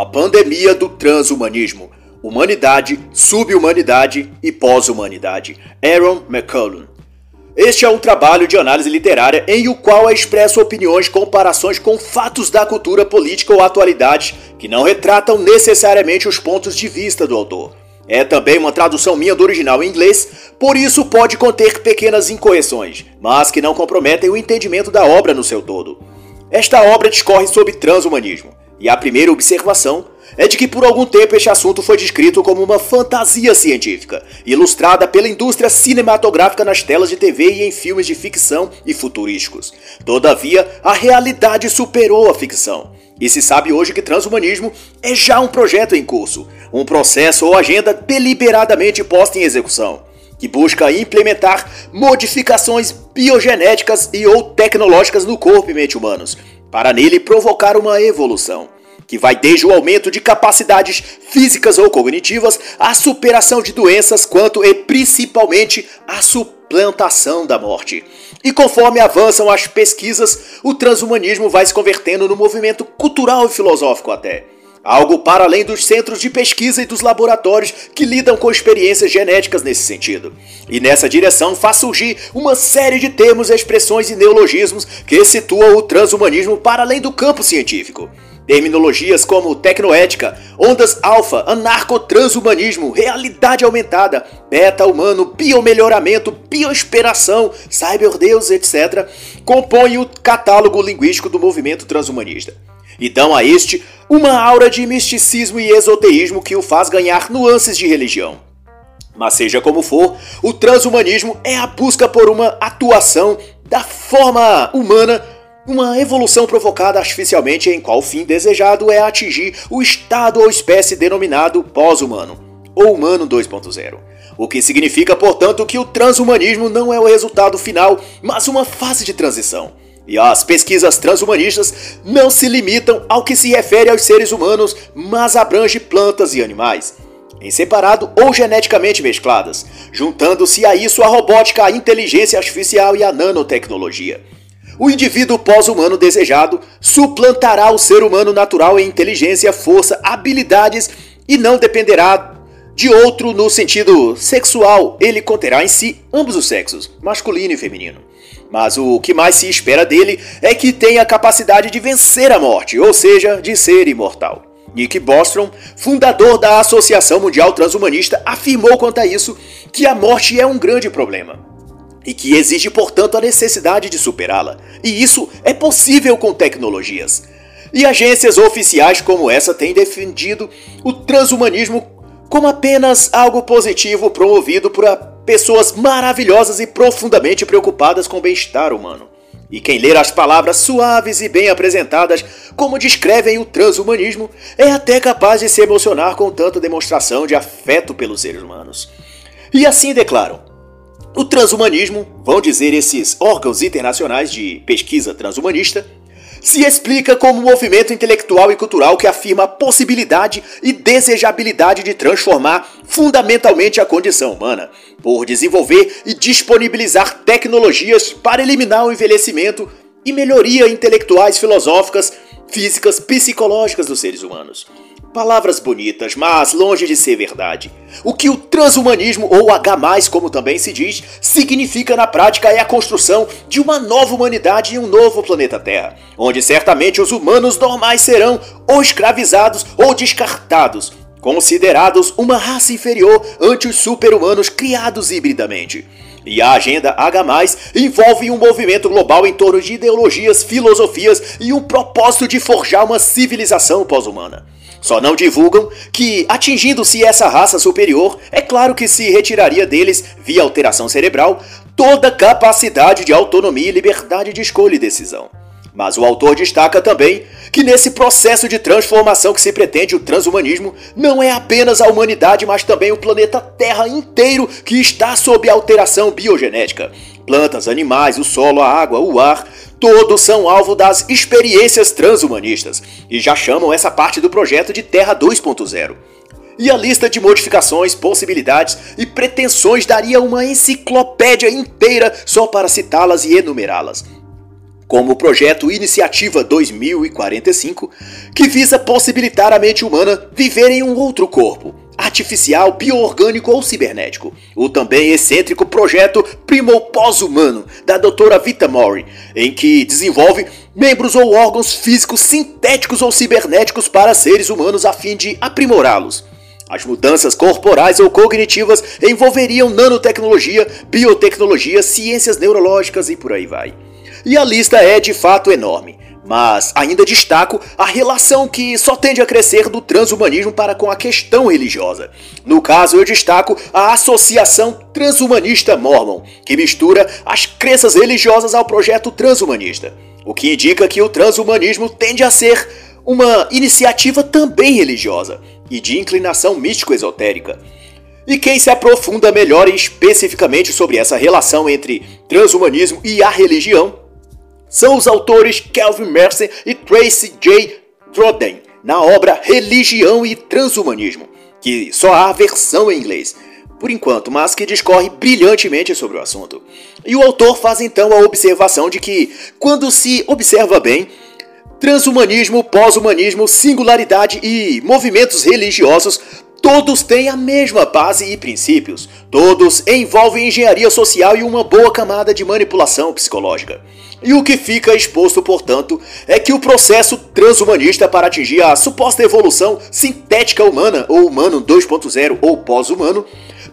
A pandemia do transhumanismo. Humanidade, subhumanidade e pós-humanidade. Aaron McCullum. Este é um trabalho de análise literária em o qual é expresso opiniões, comparações com fatos da cultura política ou atualidade que não retratam necessariamente os pontos de vista do autor. É também uma tradução minha do original em inglês, por isso pode conter pequenas incorreções, mas que não comprometem o entendimento da obra no seu todo. Esta obra discorre sobre transhumanismo, e a primeira observação é de que por algum tempo este assunto foi descrito como uma fantasia científica, ilustrada pela indústria cinematográfica nas telas de TV e em filmes de ficção e futurísticos. Todavia, a realidade superou a ficção. E se sabe hoje que transhumanismo é já um projeto em curso, um processo ou agenda deliberadamente posta em execução, que busca implementar modificações biogenéticas e ou tecnológicas no corpo e mente humanos, para nele provocar uma evolução que vai desde o aumento de capacidades físicas ou cognitivas, à superação de doenças, quanto e principalmente à suplantação da morte. E conforme avançam as pesquisas, o transhumanismo vai se convertendo no movimento cultural e filosófico até. Algo para além dos centros de pesquisa e dos laboratórios que lidam com experiências genéticas nesse sentido. E nessa direção faz surgir uma série de termos, expressões e neologismos que situam o transhumanismo para além do campo científico. Terminologias como tecnoética, ondas alfa, anarcotranshumanismo, realidade aumentada, beta-humano, biomelhoramento, bioesperação, cyberdeus, etc., compõem o catálogo linguístico do movimento transhumanista. E dão a este uma aura de misticismo e esoteísmo que o faz ganhar nuances de religião. Mas seja como for, o transhumanismo é a busca por uma atuação da forma humana uma evolução provocada artificialmente em qual fim desejado é atingir o estado ou espécie denominado pós-humano, ou humano 2.0. O que significa, portanto, que o transhumanismo não é o resultado final, mas uma fase de transição. E as pesquisas transhumanistas não se limitam ao que se refere aos seres humanos, mas abrange plantas e animais, em separado ou geneticamente mescladas, juntando-se a isso a robótica, a inteligência artificial e a nanotecnologia o indivíduo pós-humano desejado suplantará o ser humano natural em inteligência, força, habilidades e não dependerá de outro no sentido sexual. Ele conterá em si ambos os sexos, masculino e feminino. Mas o que mais se espera dele é que tenha a capacidade de vencer a morte, ou seja, de ser imortal. Nick Bostrom, fundador da Associação Mundial Transhumanista, afirmou quanto a isso que a morte é um grande problema e que exige, portanto, a necessidade de superá-la. E isso é possível com tecnologias. E agências oficiais como essa têm defendido o transhumanismo como apenas algo positivo promovido por pessoas maravilhosas e profundamente preocupadas com o bem-estar humano. E quem ler as palavras suaves e bem apresentadas como descrevem o transhumanismo é até capaz de se emocionar com tanta demonstração de afeto pelos seres humanos. E assim declaram: o transhumanismo, vão dizer esses órgãos internacionais de pesquisa transhumanista, se explica como um movimento intelectual e cultural que afirma a possibilidade e desejabilidade de transformar fundamentalmente a condição humana, por desenvolver e disponibilizar tecnologias para eliminar o envelhecimento e melhoria intelectuais, filosóficas, físicas, psicológicas dos seres humanos. Palavras bonitas, mas longe de ser verdade. O que o transhumanismo, ou H, como também se diz, significa na prática é a construção de uma nova humanidade em um novo planeta Terra, onde certamente os humanos normais serão ou escravizados ou descartados, considerados uma raça inferior ante os super-humanos criados hibridamente. E a agenda H+, envolve um movimento global em torno de ideologias, filosofias e um propósito de forjar uma civilização pós-humana. Só não divulgam que, atingindo-se essa raça superior, é claro que se retiraria deles, via alteração cerebral, toda capacidade de autonomia e liberdade de escolha e decisão. Mas o autor destaca também que nesse processo de transformação que se pretende o transhumanismo, não é apenas a humanidade, mas também o planeta Terra inteiro que está sob alteração biogenética. Plantas, animais, o solo, a água, o ar, todos são alvo das experiências transhumanistas e já chamam essa parte do projeto de Terra 2.0. E a lista de modificações, possibilidades e pretensões daria uma enciclopédia inteira só para citá-las e enumerá-las. como o projeto Iniciativa 2045, que visa possibilitar a mente humana viver em um outro corpo, artificial, bioorgânico ou cibernético. O também excêntrico projeto Primo Pós-Humano, da doutora Vita Mori, em que desenvolve membros ou órgãos físicos sintéticos ou cibernéticos para seres humanos a fim de aprimorá-los. As mudanças corporais ou cognitivas envolveriam nanotecnologia, biotecnologia, ciências neurológicas e por aí vai. E a lista é de fato enorme. Mas ainda destaco a relação que só tende a crescer do transhumanismo para com a questão religiosa. No caso, eu destaco a Associação Transhumanista Mormon, que mistura as crenças religiosas ao projeto transhumanista, o que indica que o transhumanismo tende a ser uma iniciativa também religiosa e de inclinação místico-esotérica. E quem se aprofunda melhor especificamente sobre essa relação entre transhumanismo e a religião são os autores Kelvin Mercer e Tracy J. Troden, na obra Religião e Transhumanismo, que só há a versão em inglês, por enquanto, mas que discorre brilhantemente sobre o assunto. E o autor faz então a observação de que, quando se observa bem, transhumanismo, pós-humanismo, singularidade e movimentos religiosos Todos têm a mesma base e princípios. Todos envolvem engenharia social e uma boa camada de manipulação psicológica. E o que fica exposto, portanto, é que o processo transhumanista para atingir a suposta evolução sintética humana, ou humano 2.0 ou pós-humano,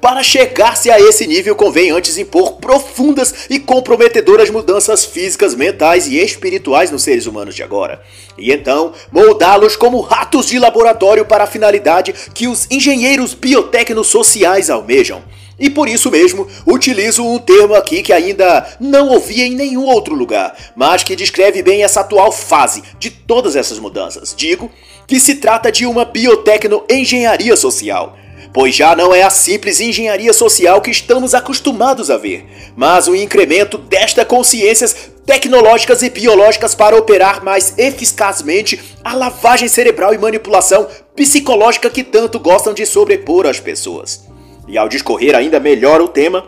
para chegar-se a esse nível convém antes impor profundas e comprometedoras mudanças físicas, mentais e espirituais nos seres humanos de agora. E então, moldá-los como ratos de laboratório para a finalidade que os engenheiros biotecnos sociais almejam. E por isso mesmo, utilizo um termo aqui que ainda não ouvi em nenhum outro lugar, mas que descreve bem essa atual fase de todas essas mudanças. Digo que se trata de uma biotecno-engenharia social pois já não é a simples engenharia social que estamos acostumados a ver, mas o incremento desta consciências tecnológicas e biológicas para operar mais eficazmente a lavagem cerebral e manipulação psicológica que tanto gostam de sobrepor às pessoas. E ao discorrer ainda melhor o tema,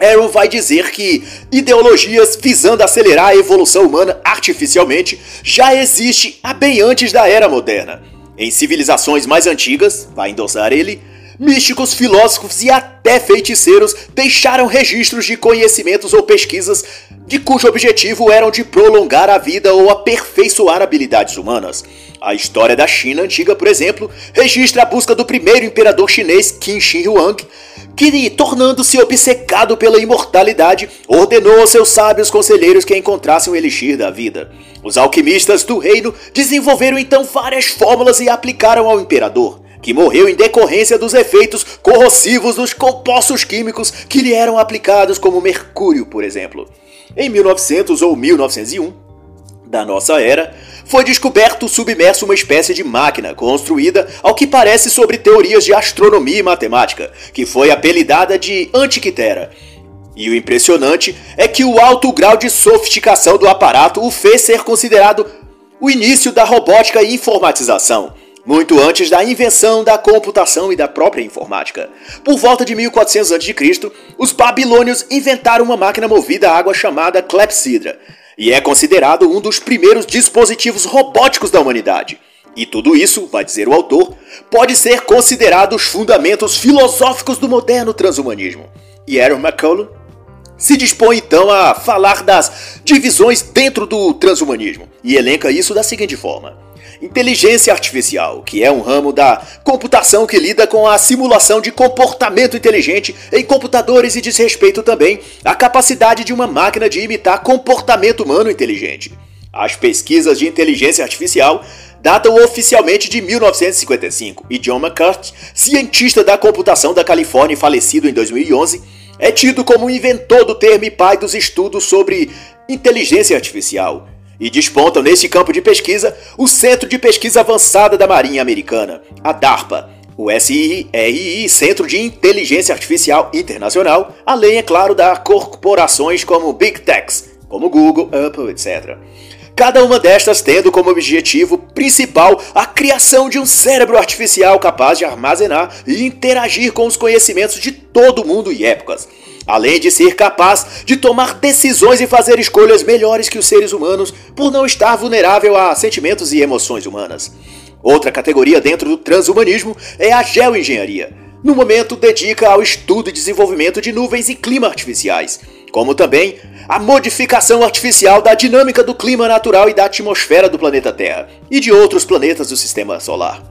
Aaron vai dizer que ideologias visando acelerar a evolução humana artificialmente já existe há bem antes da era moderna. Em civilizações mais antigas, vai endossar ele, místicos, filósofos e até feiticeiros deixaram registros de conhecimentos ou pesquisas de cujo objetivo eram de prolongar a vida ou aperfeiçoar habilidades humanas. A história da China antiga, por exemplo, registra a busca do primeiro imperador chinês Qin Shi Huang, que, tornando-se obcecado pela imortalidade, ordenou aos seus sábios conselheiros que encontrassem o elixir da vida. Os alquimistas do reino desenvolveram então várias fórmulas e aplicaram ao imperador que morreu em decorrência dos efeitos corrosivos dos compostos químicos que lhe eram aplicados, como mercúrio, por exemplo. Em 1900 ou 1901, da nossa era, foi descoberto submerso uma espécie de máquina construída, ao que parece, sobre teorias de astronomia e matemática, que foi apelidada de Antiquitera. E o impressionante é que o alto grau de sofisticação do aparato o fez ser considerado o início da robótica e informatização muito antes da invenção da computação e da própria informática. Por volta de 1400 a.C., os babilônios inventaram uma máquina movida a água chamada clepsidra, e é considerado um dos primeiros dispositivos robóticos da humanidade. E tudo isso, vai dizer o autor, pode ser considerado os fundamentos filosóficos do moderno transhumanismo. E Aaron McCullough se dispõe então a falar das divisões dentro do transhumanismo e elenca isso da seguinte forma: inteligência artificial, que é um ramo da computação que lida com a simulação de comportamento inteligente em computadores e diz respeito também à capacidade de uma máquina de imitar comportamento humano inteligente. As pesquisas de inteligência artificial datam oficialmente de 1955 e John McCarthy, cientista da computação da Califórnia falecido em 2011, é tido como inventor do termo e pai dos estudos sobre inteligência artificial e despontam nesse campo de pesquisa o Centro de Pesquisa Avançada da Marinha Americana, a DARPA, o SIRI, Centro de Inteligência Artificial Internacional, além, é claro, da corporações como Big Techs, como Google, Apple, etc. Cada uma destas tendo como objetivo principal a criação de um cérebro artificial capaz de armazenar e interagir com os conhecimentos de todo mundo e épocas além de ser capaz de tomar decisões e fazer escolhas melhores que os seres humanos por não estar vulnerável a sentimentos e emoções humanas. Outra categoria dentro do transhumanismo é a geoengenharia. No momento, dedica ao estudo e desenvolvimento de nuvens e clima artificiais, como também a modificação artificial da dinâmica do clima natural e da atmosfera do planeta Terra e de outros planetas do sistema solar.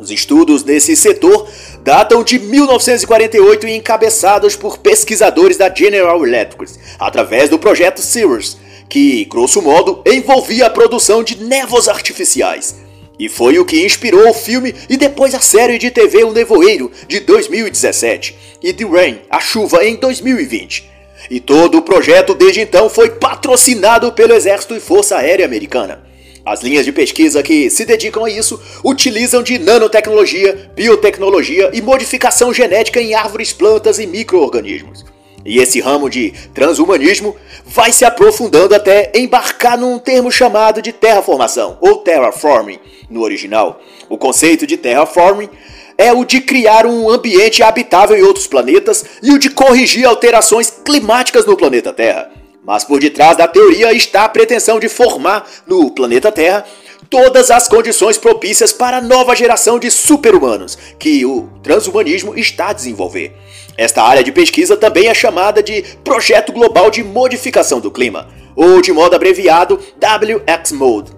Os estudos nesse setor datam de 1948 e encabeçados por pesquisadores da General Electric, através do projeto Cirrus, que, grosso modo, envolvia a produção de névoas artificiais. E foi o que inspirou o filme e depois a série de TV O Nevoeiro, de 2017, e The Rain, A Chuva, em 2020. E todo o projeto desde então foi patrocinado pelo Exército e Força Aérea Americana. As linhas de pesquisa que se dedicam a isso utilizam de nanotecnologia, biotecnologia e modificação genética em árvores, plantas e microorganismos. E esse ramo de transhumanismo vai se aprofundando até embarcar num termo chamado de terraformação, ou terraforming no original. O conceito de terraforming é o de criar um ambiente habitável em outros planetas e o de corrigir alterações climáticas no planeta Terra. Mas por detrás da teoria está a pretensão de formar no planeta Terra todas as condições propícias para a nova geração de super-humanos que o transhumanismo está a desenvolver. Esta área de pesquisa também é chamada de Projeto Global de Modificação do Clima, ou de modo abreviado WX-Mode.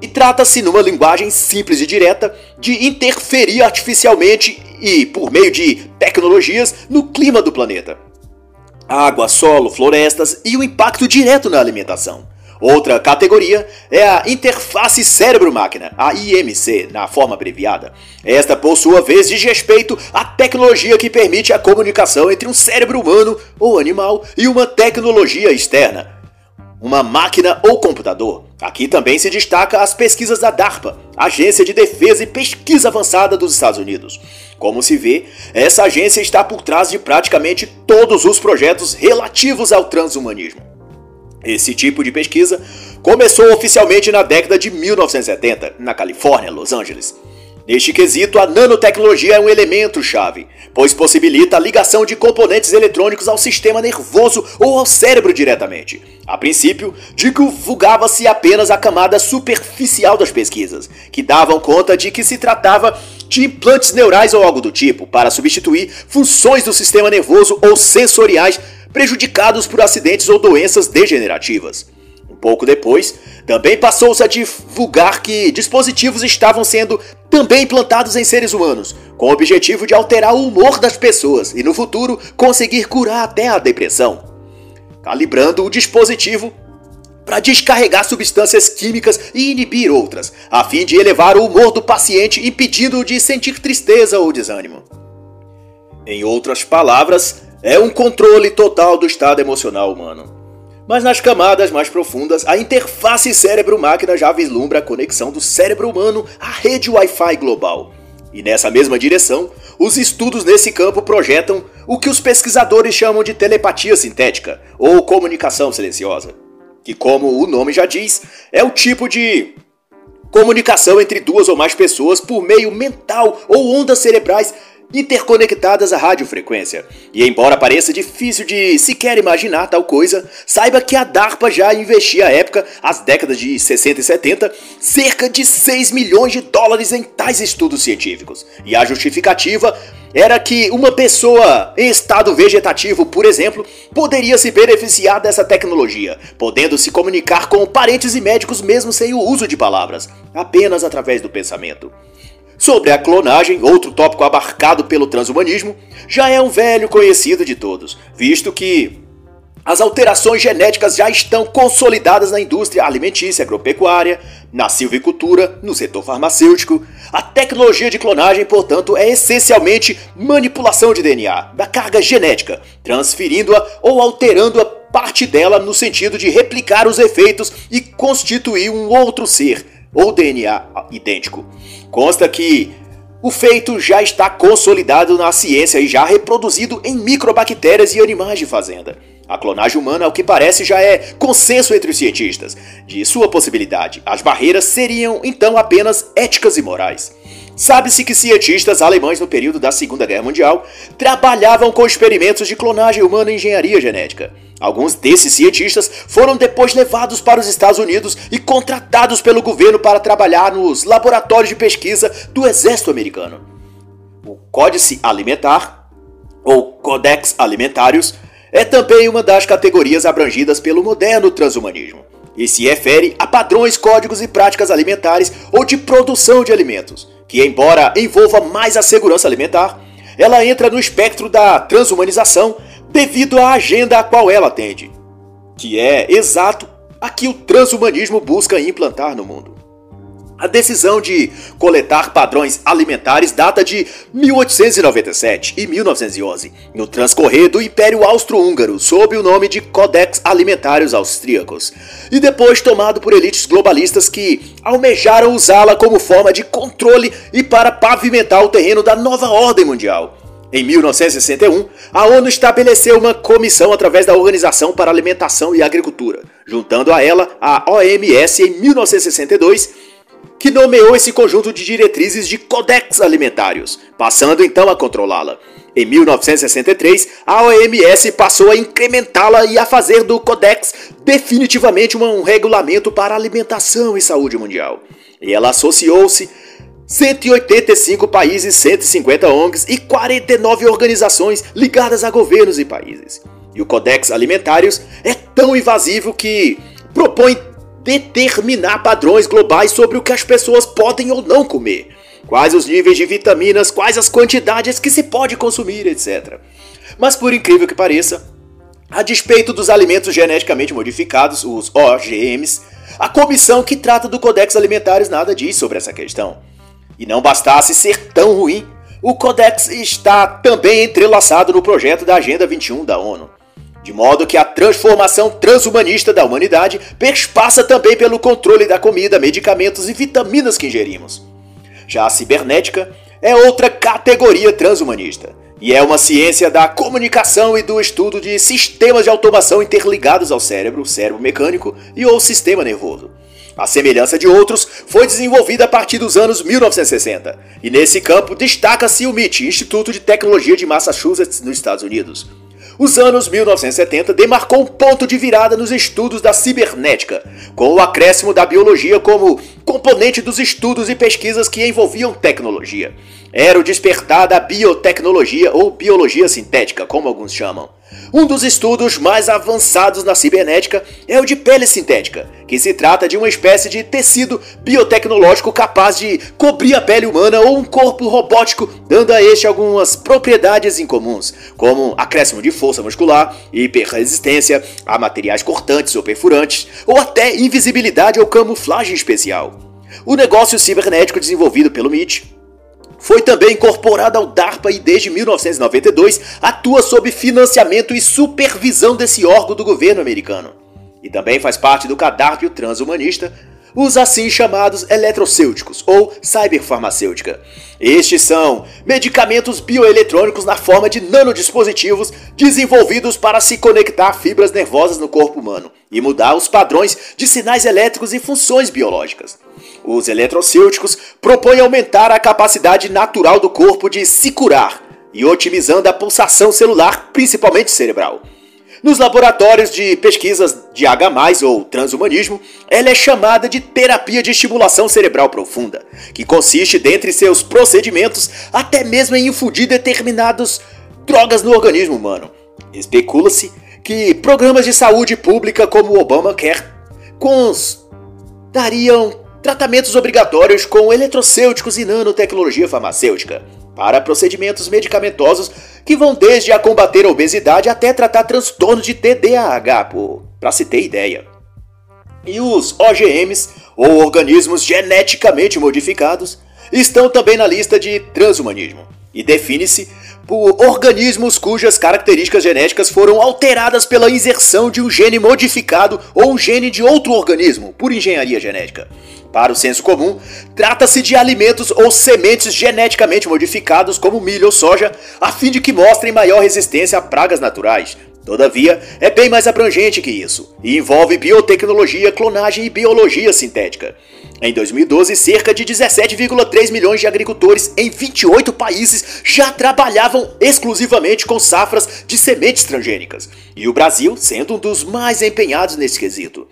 E trata-se, numa linguagem simples e direta, de interferir artificialmente e por meio de tecnologias no clima do planeta água, solo, florestas e o impacto direto na alimentação. Outra categoria é a interface cérebro-máquina, a IMC, na forma abreviada. Esta, por sua vez, diz respeito à tecnologia que permite a comunicação entre um cérebro humano ou animal e uma tecnologia externa, uma máquina ou computador. Aqui também se destaca as pesquisas da DARPA, Agência de Defesa e Pesquisa Avançada dos Estados Unidos. Como se vê, essa agência está por trás de praticamente todos os projetos relativos ao transhumanismo. Esse tipo de pesquisa começou oficialmente na década de 1970, na Califórnia, Los Angeles. Neste quesito, a nanotecnologia é um elemento chave, pois possibilita a ligação de componentes eletrônicos ao sistema nervoso ou ao cérebro diretamente. A princípio, divulgava-se apenas a camada superficial das pesquisas, que davam conta de que se tratava de implantes neurais ou algo do tipo, para substituir funções do sistema nervoso ou sensoriais prejudicados por acidentes ou doenças degenerativas. Um pouco depois, também passou-se a divulgar que dispositivos estavam sendo também implantados em seres humanos, com o objetivo de alterar o humor das pessoas e no futuro conseguir curar até a depressão. Calibrando o dispositivo para descarregar substâncias químicas e inibir outras, a fim de elevar o humor do paciente, impedindo-o de sentir tristeza ou desânimo. Em outras palavras, é um controle total do estado emocional humano. Mas nas camadas mais profundas, a interface cérebro-máquina já vislumbra a conexão do cérebro humano à rede Wi-Fi global. E nessa mesma direção, os estudos nesse campo projetam o que os pesquisadores chamam de telepatia sintética ou comunicação silenciosa, que, como o nome já diz, é o tipo de comunicação entre duas ou mais pessoas por meio mental ou ondas cerebrais interconectadas à radiofrequência. E embora pareça difícil de sequer imaginar tal coisa, saiba que a DARPA já investia à época, as décadas de 60 e 70, cerca de 6 milhões de dólares em tais estudos científicos. E a justificativa era que uma pessoa em estado vegetativo, por exemplo, poderia se beneficiar dessa tecnologia, podendo se comunicar com parentes e médicos mesmo sem o uso de palavras, apenas através do pensamento. Sobre a clonagem, outro tópico abarcado pelo transhumanismo, já é um velho conhecido de todos, visto que as alterações genéticas já estão consolidadas na indústria alimentícia agropecuária, na silvicultura, no setor farmacêutico. A tecnologia de clonagem, portanto, é essencialmente manipulação de DNA, da carga genética, transferindo-a ou alterando-a parte dela no sentido de replicar os efeitos e constituir um outro ser, ou DNA idêntico. Consta que o feito já está consolidado na ciência e já reproduzido em microbactérias e animais de fazenda. A clonagem humana, ao que parece, já é consenso entre os cientistas de sua possibilidade. As barreiras seriam então apenas éticas e morais. Sabe-se que cientistas alemães no período da Segunda Guerra Mundial trabalhavam com experimentos de clonagem humana e engenharia genética. Alguns desses cientistas foram depois levados para os Estados Unidos e contratados pelo governo para trabalhar nos laboratórios de pesquisa do exército americano. O Códice Alimentar, ou Codex Alimentarius, é também uma das categorias abrangidas pelo moderno transhumanismo e se refere a padrões, códigos e práticas alimentares ou de produção de alimentos que, embora envolva mais a segurança alimentar, ela entra no espectro da transhumanização devido à agenda a qual ela atende, que é exato a que o transhumanismo busca implantar no mundo. A decisão de coletar padrões alimentares data de 1897 e 1911, no transcorrer do Império Austro-Húngaro, sob o nome de Codex Alimentários Austríacos, e depois tomado por elites globalistas que almejaram usá-la como forma de controle e para pavimentar o terreno da nova ordem mundial. Em 1961, a ONU estabeleceu uma comissão através da Organização para Alimentação e Agricultura, juntando a ela a OMS em 1962 que nomeou esse conjunto de diretrizes de codex alimentários, passando então a controlá-la. Em 1963, a OMS passou a incrementá-la e a fazer do Codex definitivamente um regulamento para alimentação e saúde mundial. E ela associou-se 185 países, 150 ONGs e 49 organizações ligadas a governos e países. E o Codex Alimentários é tão invasivo que propõe determinar padrões globais sobre o que as pessoas podem ou não comer, quais os níveis de vitaminas, quais as quantidades que se pode consumir, etc. Mas por incrível que pareça, a despeito dos alimentos geneticamente modificados, os OGMs, a comissão que trata do Codex Alimentares nada diz sobre essa questão. E não bastasse ser tão ruim, o Codex está também entrelaçado no projeto da Agenda 21 da ONU. De modo que a transformação transhumanista da humanidade perspassa também pelo controle da comida, medicamentos e vitaminas que ingerimos. Já a cibernética é outra categoria transhumanista e é uma ciência da comunicação e do estudo de sistemas de automação interligados ao cérebro, cérebro mecânico e ou sistema nervoso. A semelhança de outros, foi desenvolvida a partir dos anos 1960, e nesse campo destaca-se o MIT, Instituto de Tecnologia de Massachusetts, nos Estados Unidos. Os anos 1970 demarcou um ponto de virada nos estudos da cibernética, com o acréscimo da biologia como componente dos estudos e pesquisas que envolviam tecnologia. Era o despertar da biotecnologia ou biologia sintética, como alguns chamam. Um dos estudos mais avançados na cibernética é o de pele sintética, que se trata de uma espécie de tecido biotecnológico capaz de cobrir a pele humana ou um corpo robótico, dando a este algumas propriedades incomuns, como acréscimo de força muscular, hiperresistência a materiais cortantes ou perfurantes, ou até invisibilidade ou camuflagem especial. O negócio cibernético desenvolvido pelo MIT foi também incorporada ao DARPA e desde 1992 atua sob financiamento e supervisão desse órgão do governo americano. E também faz parte do cadáver transhumanista, os assim chamados eletrocêuticos ou cyberfarmacêutica. Estes são medicamentos bioeletrônicos na forma de nanodispositivos desenvolvidos para se conectar a fibras nervosas no corpo humano e mudar os padrões de sinais elétricos e funções biológicas. Os eletrocêuticos propõem aumentar a capacidade natural do corpo de se curar e otimizando a pulsação celular, principalmente cerebral. Nos laboratórios de pesquisas de H+, ou transhumanismo, ela é chamada de terapia de estimulação cerebral profunda, que consiste, dentre seus procedimentos, até mesmo em infundir determinadas drogas no organismo humano. Especula-se que programas de saúde pública como o Obamacare dariam tratamentos obrigatórios com eletrocêuticos e nanotecnologia farmacêutica para procedimentos medicamentosos que vão desde a combater a obesidade até tratar transtornos de TDAH, para se ter ideia. E os OGMs, ou organismos geneticamente modificados, estão também na lista de transhumanismo e define-se por organismos cujas características genéticas foram alteradas pela inserção de um gene modificado ou um gene de outro organismo por engenharia genética. Para o senso comum, trata-se de alimentos ou sementes geneticamente modificados como milho ou soja, a fim de que mostrem maior resistência a pragas naturais, Todavia, é bem mais abrangente que isso e envolve biotecnologia, clonagem e biologia sintética. Em 2012, cerca de 17,3 milhões de agricultores em 28 países já trabalhavam exclusivamente com safras de sementes transgênicas, e o Brasil sendo um dos mais empenhados nesse quesito.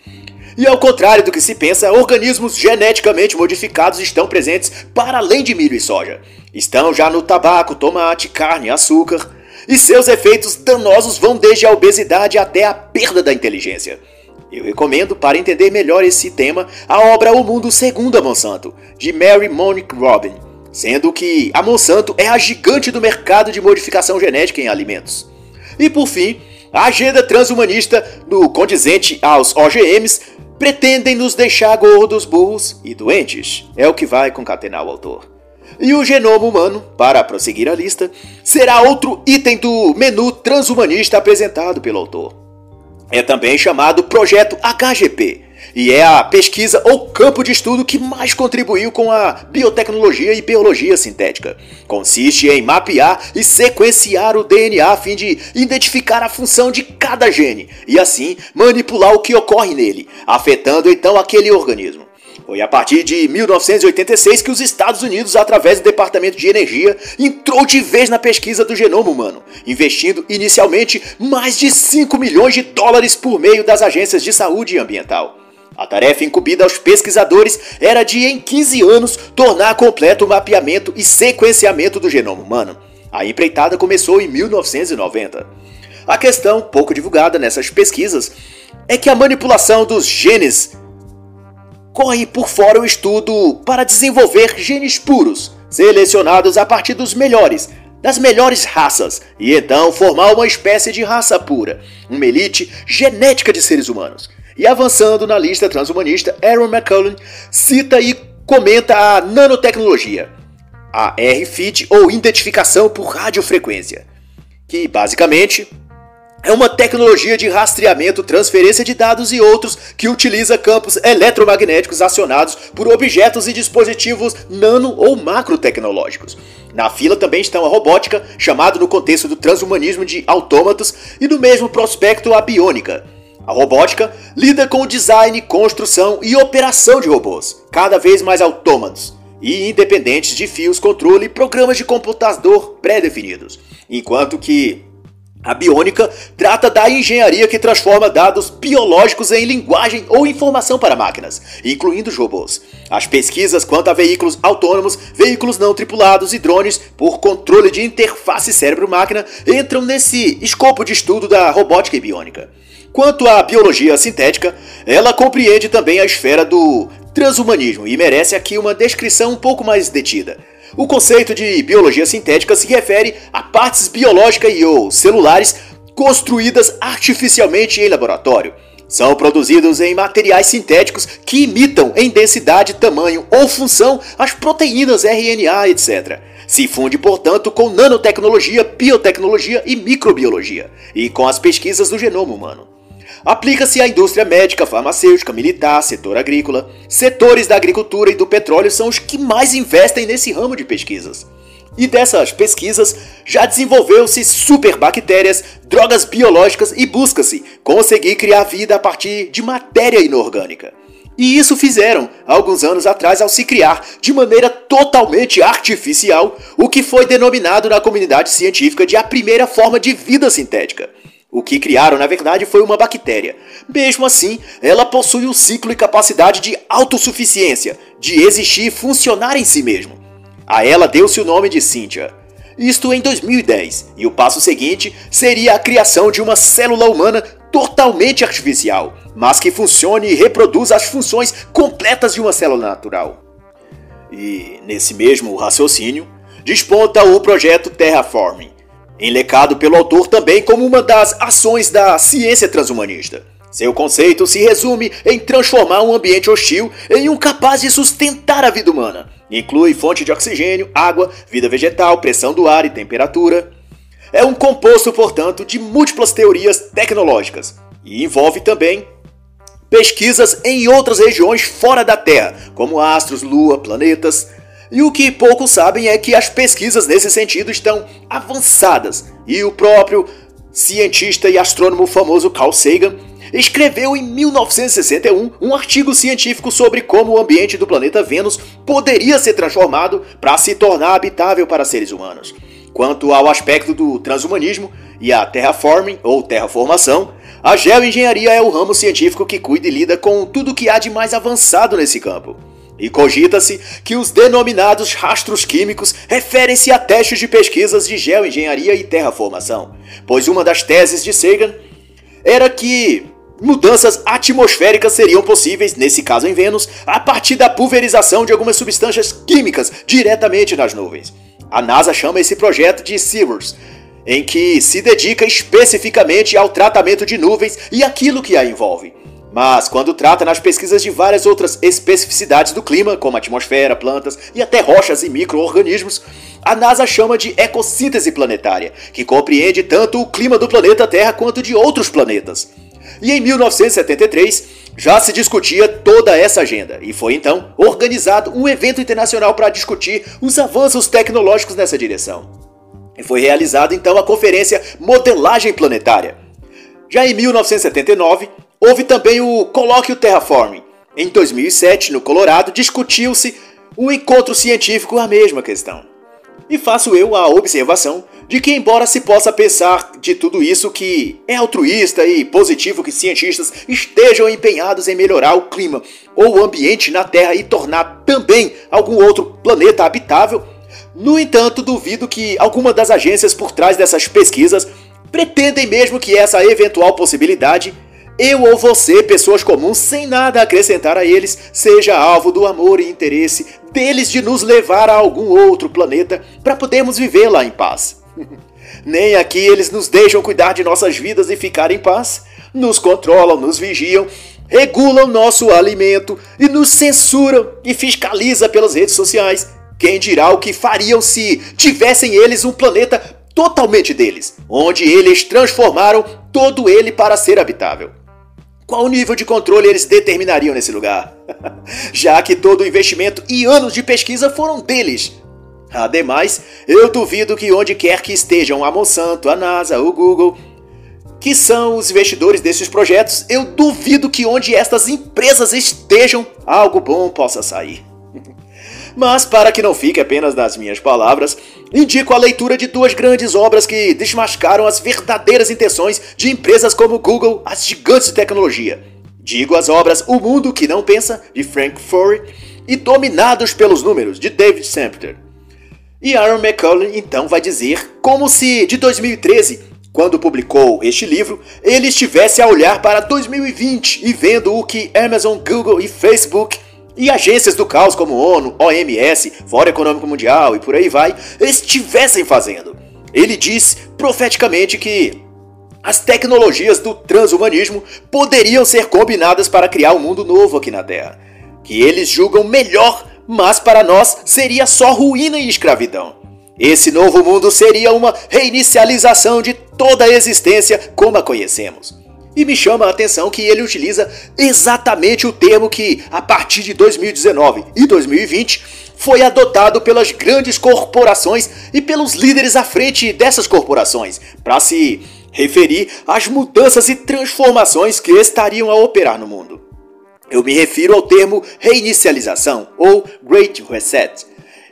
E ao contrário do que se pensa, organismos geneticamente modificados estão presentes para além de milho e soja. Estão já no tabaco, tomate, carne, açúcar, e seus efeitos danosos vão desde a obesidade até a perda da inteligência. Eu recomendo, para entender melhor esse tema, a obra O Mundo Segundo a Monsanto, de Mary Monique Robin, sendo que a Monsanto é a gigante do mercado de modificação genética em alimentos. E por fim, a agenda transhumanista do condizente aos OGMs pretendem nos deixar gordos, burros e doentes. É o que vai concatenar o autor. E o genoma humano, para prosseguir a lista, será outro item do menu transhumanista apresentado pelo autor. É também chamado Projeto HGP, e é a pesquisa ou campo de estudo que mais contribuiu com a biotecnologia e biologia sintética. Consiste em mapear e sequenciar o DNA a fim de identificar a função de cada gene e assim manipular o que ocorre nele, afetando então aquele organismo. Foi a partir de 1986 que os Estados Unidos, através do Departamento de Energia, entrou de vez na pesquisa do genoma humano, investindo inicialmente mais de 5 milhões de dólares por meio das agências de saúde ambiental. A tarefa incumbida aos pesquisadores era de, em 15 anos, tornar completo o mapeamento e sequenciamento do genoma humano. A empreitada começou em 1990. A questão, pouco divulgada nessas pesquisas, é que a manipulação dos genes corre por fora o estudo para desenvolver genes puros, selecionados a partir dos melhores, das melhores raças, e então formar uma espécie de raça pura, uma elite genética de seres humanos. E avançando na lista transhumanista, Aaron McCullen cita e comenta a nanotecnologia, a RFID ou identificação por radiofrequência, que basicamente é uma tecnologia de rastreamento, transferência de dados e outros que utiliza campos eletromagnéticos acionados por objetos e dispositivos nano ou macro tecnológicos. Na fila também estão a robótica, chamado no contexto do transhumanismo de autômatos, e no mesmo prospecto a biônica. A robótica lida com o design, construção e operação de robôs, cada vez mais autômatos e independentes de fios, controle e programas de computador pré-definidos, enquanto que a biônica trata da engenharia que transforma dados biológicos em linguagem ou informação para máquinas, incluindo os robôs. As pesquisas quanto a veículos autônomos, veículos não tripulados e drones por controle de interface cérebro-máquina entram nesse escopo de estudo da robótica e biônica. Quanto à biologia sintética, ela compreende também a esfera do transhumanismo e merece aqui uma descrição um pouco mais detida. O conceito de biologia sintética se refere a partes biológicas e ou celulares construídas artificialmente em laboratório. São produzidos em materiais sintéticos que imitam em densidade, tamanho ou função as proteínas RNA, etc. Se funde, portanto, com nanotecnologia, biotecnologia e microbiologia, e com as pesquisas do genoma humano. Aplica-se à indústria médica, farmacêutica, militar, setor agrícola. Setores da agricultura e do petróleo são os que mais investem nesse ramo de pesquisas. E dessas pesquisas já desenvolveu-se superbactérias, drogas biológicas e busca-se conseguir criar vida a partir de matéria inorgânica. E isso fizeram alguns anos atrás ao se criar de maneira totalmente artificial o que foi denominado na comunidade científica de a primeira forma de vida sintética. O que criaram, na verdade, foi uma bactéria. Mesmo assim, ela possui um ciclo e capacidade de autossuficiência, de existir e funcionar em si mesmo. A ela deu-se o nome de Cynthia. Isto em 2010, e o passo seguinte seria a criação de uma célula humana totalmente artificial, mas que funcione e reproduza as funções completas de uma célula natural. E, nesse mesmo raciocínio, desponta o projeto Terraforming, enlecado pelo autor também como uma das ações da ciência transhumanista. Seu conceito se resume em transformar um ambiente hostil em um capaz de sustentar a vida humana. Inclui fonte de oxigênio, água, vida vegetal, pressão do ar e temperatura. É um composto, portanto, de múltiplas teorias tecnológicas e envolve também pesquisas em outras regiões fora da Terra, como astros, lua, planetas, e o que poucos sabem é que as pesquisas nesse sentido estão avançadas e o próprio cientista e astrônomo famoso Carl Sagan, escreveu em 1961 um artigo científico sobre como o ambiente do planeta Vênus poderia ser transformado para se tornar habitável para seres humanos. Quanto ao aspecto do transhumanismo e a terraforming ou terraformação, a geoengenharia é o ramo científico que cuida e lida com tudo que há de mais avançado nesse campo. E cogita-se que os denominados rastros químicos referem-se a testes de pesquisas de geoengenharia e terraformação, pois uma das teses de Sagan era que mudanças atmosféricas seriam possíveis, nesse caso em Vênus, a partir da pulverização de algumas substâncias químicas diretamente nas nuvens. A NASA chama esse projeto de SEAWARS, em que se dedica especificamente ao tratamento de nuvens e aquilo que a envolve. Mas quando trata nas pesquisas de várias outras especificidades do clima, como atmosfera, plantas e até rochas e micro-organismos, a NASA chama de ecossíntese planetária, que compreende tanto o clima do planeta Terra quanto de outros planetas. E em 1973 já se discutia toda essa agenda, e foi então organizado um evento internacional para discutir os avanços tecnológicos nessa direção. E foi realizada então a conferência Modelagem Planetária. Já em 1979, houve também o Colóquio Terraforming. Em 2007, no Colorado, discutiu-se um encontro científico a mesma questão. E faço eu a observação de que, embora se possa pensar de tudo isso que é altruísta e positivo que cientistas estejam empenhados em melhorar o clima ou o ambiente na Terra e tornar também algum outro planeta habitável, no entanto, duvido que alguma das agências por trás dessas pesquisas pretendem mesmo que essa eventual possibilidade eu ou você, pessoas comuns sem nada a acrescentar a eles, seja alvo do amor e interesse deles de nos levar a algum outro planeta para podermos viver lá em paz. Nem aqui eles nos deixam cuidar de nossas vidas e ficar em paz. Nos controlam, nos vigiam, regulam nosso alimento e nos censuram e fiscaliza pelas redes sociais. Quem dirá o que fariam se tivessem eles um planeta totalmente deles, onde eles transformaram todo ele para ser habitável? Qual nível de controle eles determinariam nesse lugar? Já que todo o investimento e anos de pesquisa foram deles, Ademais, eu duvido que onde quer que estejam a Monsanto, a NASA, o Google, que são os investidores desses projetos, eu duvido que onde estas empresas estejam, algo bom possa sair. Mas para que não fique apenas nas minhas palavras, indico a leitura de duas grandes obras que desmascaram as verdadeiras intenções de empresas como Google, as gigantes de tecnologia. Digo as obras O Mundo que Não Pensa, de Frank Furry, e Dominados pelos Números, de David Sempter. E Aaron McCullen então vai dizer como se de 2013, quando publicou este livro, ele estivesse a olhar para 2020 e vendo o que Amazon, Google e Facebook e agências do caos como ONU, OMS, Fórum Econômico Mundial e por aí vai, estivessem fazendo. Ele diz profeticamente que as tecnologias do transhumanismo poderiam ser combinadas para criar um mundo novo aqui na Terra, que eles julgam melhor mas para nós seria só ruína e escravidão. Esse novo mundo seria uma reinicialização de toda a existência como a conhecemos. E me chama a atenção que ele utiliza exatamente o termo que, a partir de 2019 e 2020, foi adotado pelas grandes corporações e pelos líderes à frente dessas corporações, para se referir às mudanças e transformações que estariam a operar no mundo. Eu me refiro ao termo reinicialização ou Great Reset,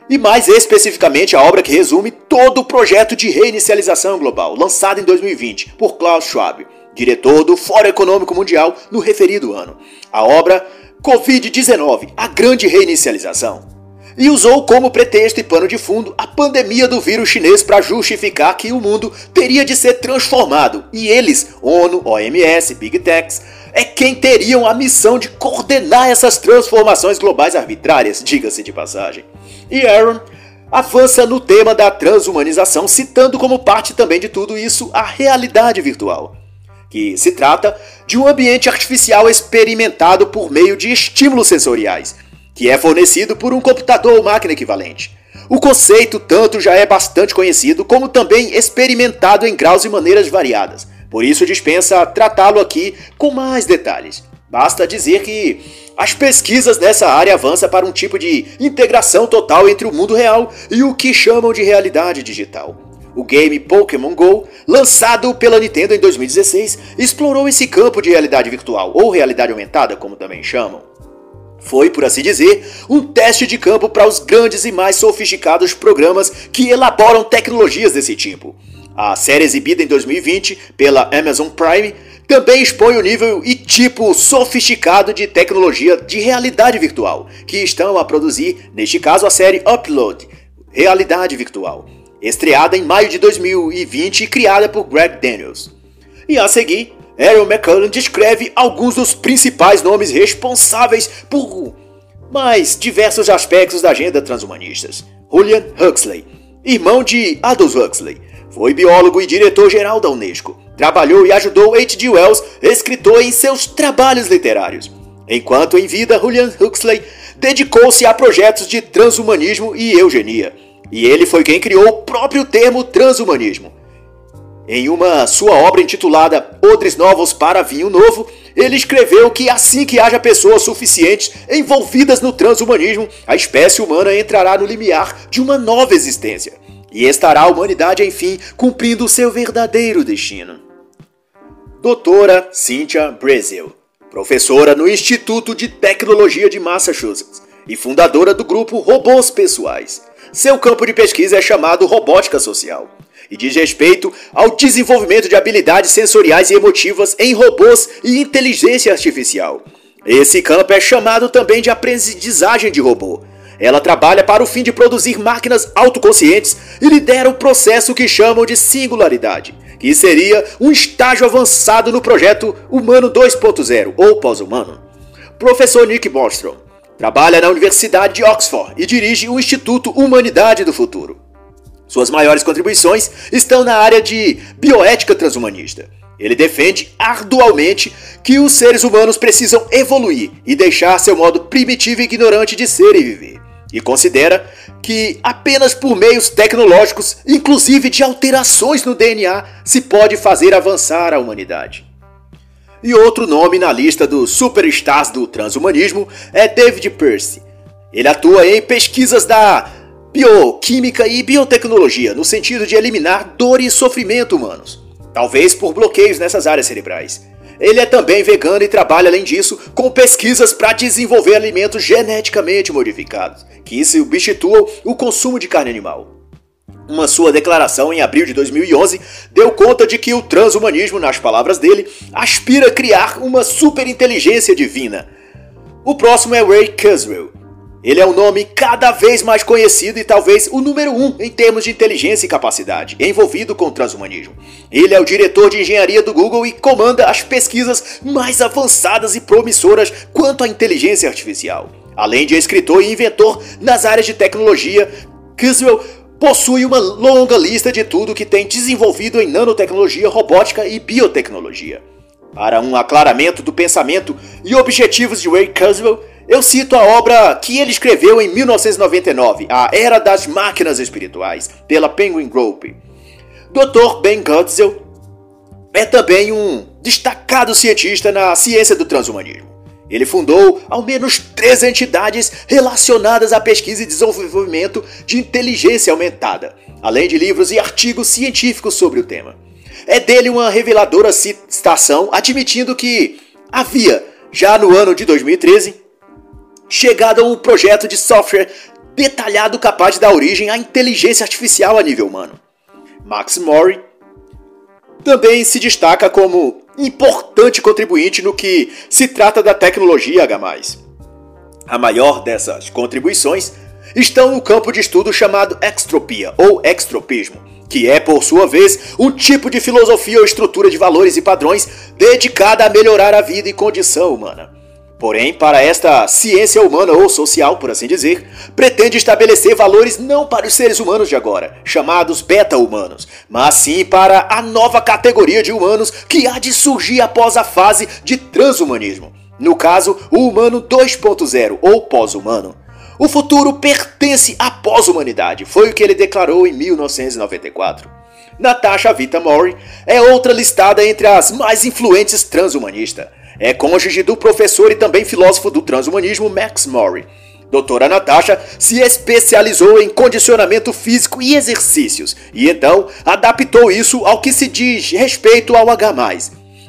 e mais especificamente a obra que resume todo o projeto de reinicialização global, lançado em 2020 por Klaus Schwab, diretor do Fórum Econômico Mundial no referido ano. A obra Covid-19, a grande reinicialização. E usou como pretexto e pano de fundo a pandemia do vírus chinês para justificar que o mundo teria de ser transformado, e eles, ONU, OMS, Big Techs, é quem teriam a missão de coordenar essas transformações globais arbitrárias, diga-se de passagem. E Aaron avança no tema da transhumanização, citando como parte também de tudo isso a realidade virtual, que se trata de um ambiente artificial experimentado por meio de estímulos sensoriais, que é fornecido por um computador ou máquina equivalente. O conceito tanto já é bastante conhecido, como também experimentado em graus e maneiras variadas. Por isso dispensa tratá-lo aqui com mais detalhes. Basta dizer que as pesquisas nessa área avançam para um tipo de integração total entre o mundo real e o que chamam de realidade digital. O game Pokémon Go, lançado pela Nintendo em 2016, explorou esse campo de realidade virtual, ou realidade aumentada, como também chamam. Foi, por assim dizer, um teste de campo para os grandes e mais sofisticados programas que elaboram tecnologias desse tipo. A série exibida em 2020 pela Amazon Prime também expõe o nível e tipo sofisticado de tecnologia de realidade virtual que estão a produzir, neste caso a série Upload, Realidade Virtual estreada em maio de 2020 e criada por Greg Daniels. E a seguir, Aaron McCullen descreve alguns dos principais nomes responsáveis por mais diversos aspectos da agenda transhumanistas. Julian Huxley, irmão de Aldous Huxley, foi biólogo e diretor-geral da Unesco. Trabalhou e ajudou H.G. Wells, escritor, em seus trabalhos literários. Enquanto em vida, Julian Huxley dedicou-se a projetos de transhumanismo e eugenia e ele foi quem criou o próprio termo transhumanismo. Em uma sua obra intitulada Odres Novos para Vinho Novo, ele escreveu que assim que haja pessoas suficientes envolvidas no transhumanismo, a espécie humana entrará no limiar de uma nova existência e estará a humanidade, enfim, cumprindo seu verdadeiro destino. Doutora Cynthia Brazel, professora no Instituto de Tecnologia de Massachusetts e fundadora do grupo Robôs Pessoais seu campo de pesquisa é chamado robótica social e diz respeito ao desenvolvimento de habilidades sensoriais e emotivas em robôs e inteligência artificial. Esse campo é chamado também de aprendizagem de robô. Ela trabalha para o fim de produzir máquinas autoconscientes e lidera o processo que chamam de singularidade, que seria um estágio avançado no projeto Humano 2.0 ou pós-humano. Professor Nick Bostrom Trabalha na Universidade de Oxford e dirige o Instituto Humanidade do Futuro. Suas maiores contribuições estão na área de bioética transhumanista. Ele defende arduamente que os seres humanos precisam evoluir e deixar seu modo primitivo e ignorante de ser e viver. E considera que apenas por meios tecnológicos, inclusive de alterações no DNA, se pode fazer avançar a humanidade. E outro nome na lista dos superstars do transhumanismo é David Percy. Ele atua em pesquisas da bioquímica e biotecnologia no sentido de eliminar dor e sofrimento humanos, talvez por bloqueios nessas áreas cerebrais. Ele é também vegano e trabalha, além disso, com pesquisas para desenvolver alimentos geneticamente modificados, que substituam o consumo de carne animal. Uma sua declaração em abril de 2011 deu conta de que o transhumanismo, nas palavras dele, aspira a criar uma superinteligência divina. O próximo é Ray Kurzweil. Ele é um nome cada vez mais conhecido e talvez o número um em termos de inteligência e capacidade, envolvido com o transhumanismo. Ele é o diretor de engenharia do Google e comanda as pesquisas mais avançadas e promissoras quanto à inteligência artificial. Além de escritor e inventor nas áreas de tecnologia, Kurzweil possui uma longa lista de tudo que tem desenvolvido em nanotecnologia, robótica e biotecnologia. Para um aclaramento do pensamento e objetivos de Ray Kurzweil, eu cito a obra que ele escreveu em 1999, A Era das Máquinas Espirituais, pela Penguin Group. Dr. Ben Goetzel é também um destacado cientista na ciência do transhumanismo. Ele fundou ao menos três entidades relacionadas à pesquisa e desenvolvimento de inteligência aumentada, além de livros e artigos científicos sobre o tema. É dele uma reveladora citação admitindo que havia, já no ano de 2013, chegado a um projeto de software detalhado capaz de dar origem à inteligência artificial a nível humano. Max Mori também se destaca como importante contribuinte no que se trata da tecnologia H+. A maior dessas contribuições estão no campo de estudo chamado extropia ou extropismo, que é, por sua vez, um tipo de filosofia ou estrutura de valores e padrões dedicada a melhorar a vida e condição humana. Porém, para esta ciência humana ou social, por assim dizer, pretende estabelecer valores não para os seres humanos de agora, chamados beta-humanos, mas sim para a nova categoria de humanos que há de surgir após a fase de transhumanismo. No caso, o humano 2.0 ou pós-humano. O futuro pertence à pós-humanidade, foi o que ele declarou em 1994. Natasha Vita Mori é outra listada entre as mais influentes transhumanistas. É cônjuge do professor e também filósofo do transhumanismo Max Mori. Doutora Natasha se especializou em condicionamento físico e exercícios, e então adaptou isso ao que se diz respeito ao H+.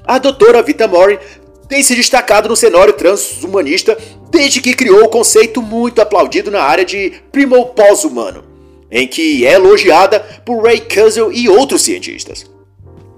A doutora Vita Mori tem se destacado no cenário transhumanista desde que criou o conceito muito aplaudido na área de primo pós-humano, em que é elogiada por Ray Kurzweil e outros cientistas.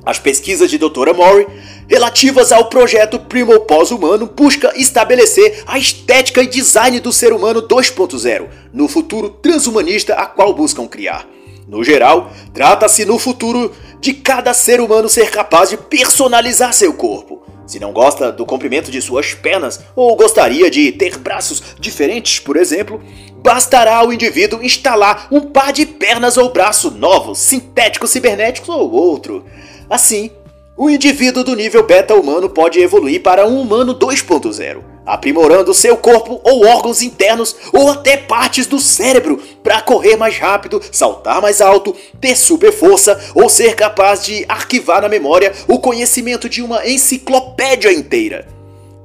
As pesquisas de Dra. Mori relativas ao projeto Primo Pós-Humano busca estabelecer a estética e design do ser humano 2.0 no futuro transhumanista a qual buscam criar. No geral, trata-se no futuro de cada ser humano ser capaz de personalizar seu corpo. Se não gosta do comprimento de suas pernas ou gostaria de ter braços diferentes, por exemplo, bastará ao indivíduo instalar um par de pernas ou braço novos, sintéticos, cibernéticos ou outro. Assim, o indivíduo do nível beta humano pode evoluir para um humano 2.0, aprimorando seu corpo ou órgãos internos ou até partes do cérebro para correr mais rápido, saltar mais alto, ter super força ou ser capaz de arquivar na memória o conhecimento de uma enciclopédia inteira.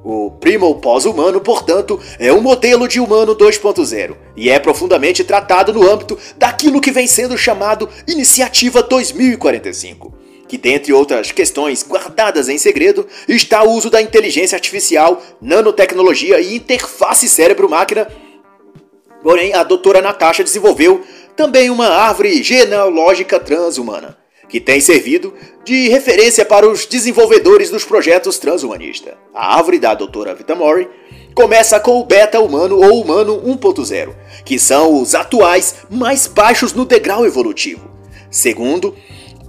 O Primo pós-humano, portanto, é um modelo de humano 2.0 e é profundamente tratado no âmbito daquilo que vem sendo chamado Iniciativa 2045 que, dentre outras questões guardadas em segredo, está o uso da inteligência artificial, nanotecnologia e interface cérebro-máquina. Porém, a doutora Natasha desenvolveu também uma árvore genealógica transhumana, que tem servido de referência para os desenvolvedores dos projetos transhumanistas. A árvore da doutora Vitamori começa com o beta humano ou humano 1.0, que são os atuais mais baixos no degrau evolutivo. Segundo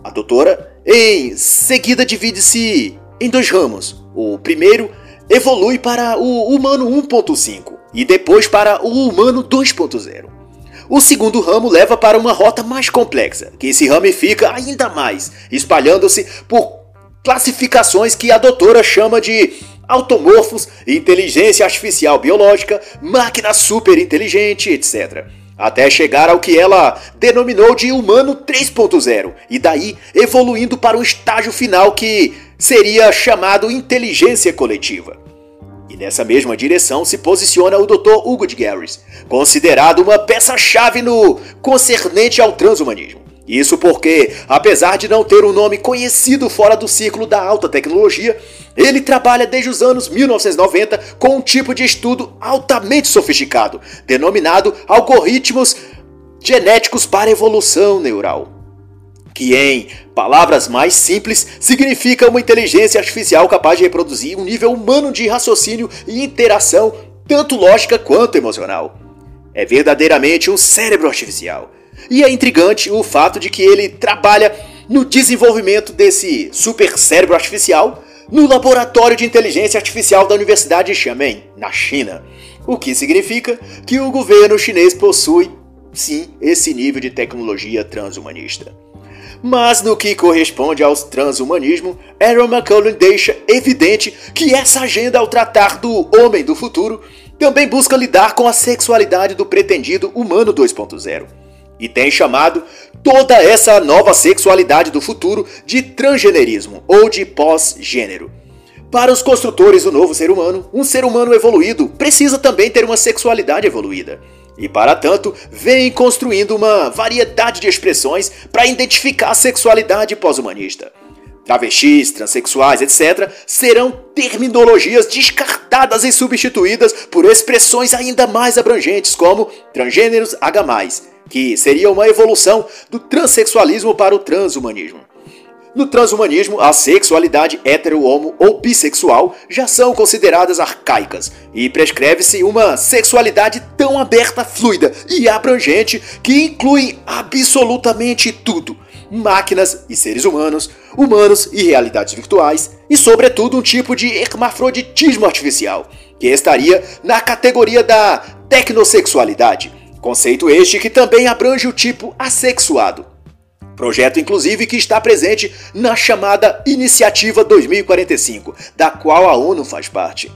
a doutora, em seguida, divide-se em dois ramos. O primeiro evolui para o humano 1.5 e depois para o humano 2.0. O segundo ramo leva para uma rota mais complexa, que se ramifica ainda mais, espalhando-se por classificações que a doutora chama de automorfos, inteligência artificial biológica, máquina super inteligente, etc até chegar ao que ela denominou de humano 3.0, e daí evoluindo para o estágio final que seria chamado inteligência coletiva. E nessa mesma direção se posiciona o Dr. Hugo de Garris, considerado uma peça-chave no concernente ao transhumanismo. Isso porque, apesar de não ter um nome conhecido fora do círculo da alta tecnologia, ele trabalha desde os anos 1990 com um tipo de estudo altamente sofisticado, denominado algoritmos genéticos para evolução neural. Que, em palavras mais simples, significa uma inteligência artificial capaz de reproduzir um nível humano de raciocínio e interação, tanto lógica quanto emocional. É verdadeiramente um cérebro artificial. E é intrigante o fato de que ele trabalha no desenvolvimento desse super cérebro artificial no Laboratório de Inteligência Artificial da Universidade de Xiamen, na China. O que significa que o governo chinês possui, sim, esse nível de tecnologia transhumanista. Mas no que corresponde ao transhumanismo, Aaron McCullough deixa evidente que essa agenda ao tratar do homem do futuro também busca lidar com a sexualidade do pretendido humano 2.0 e tem chamado toda essa nova sexualidade do futuro de transgenerismo ou de pós-gênero. Para os construtores do novo ser humano, um ser humano evoluído precisa também ter uma sexualidade evoluída. E para tanto, vem construindo uma variedade de expressões para identificar a sexualidade pós-humanista. Travestis, transexuais, etc., serão terminologias descartadas e substituídas por expressões ainda mais abrangentes como transgêneros H, que seria uma evolução do transexualismo para o transhumanismo. No transhumanismo, a sexualidade hetero-homo ou bissexual já são consideradas arcaicas e prescreve-se uma sexualidade tão aberta, fluida e abrangente que inclui absolutamente tudo: máquinas e seres humanos, humanos e realidades virtuais, e sobretudo um tipo de hermafroditismo artificial, que estaria na categoria da tecnosexualidade Conceito este que também abrange o tipo assexuado. Projeto, inclusive, que está presente na chamada Iniciativa 2045, da qual a ONU faz parte.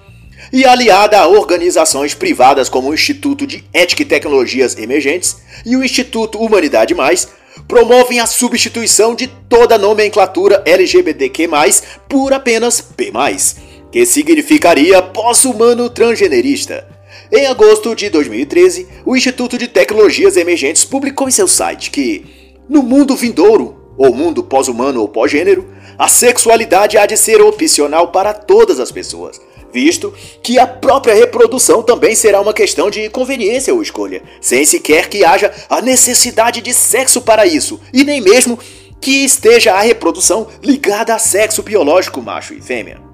E aliada a organizações privadas como o Instituto de Ética e Tecnologias Emergentes e o Instituto Humanidade Mais, promovem a substituição de toda a nomenclatura LGBTQ+, por apenas P+, que significaria pós-humano transgenerista. Em agosto de 2013, o Instituto de Tecnologias Emergentes publicou em seu site que, no mundo vindouro, ou mundo pós-humano ou pós-gênero, a sexualidade há de ser opcional para todas as pessoas, visto que a própria reprodução também será uma questão de conveniência ou escolha, sem sequer que haja a necessidade de sexo para isso, e nem mesmo que esteja a reprodução ligada a sexo biológico macho e fêmea.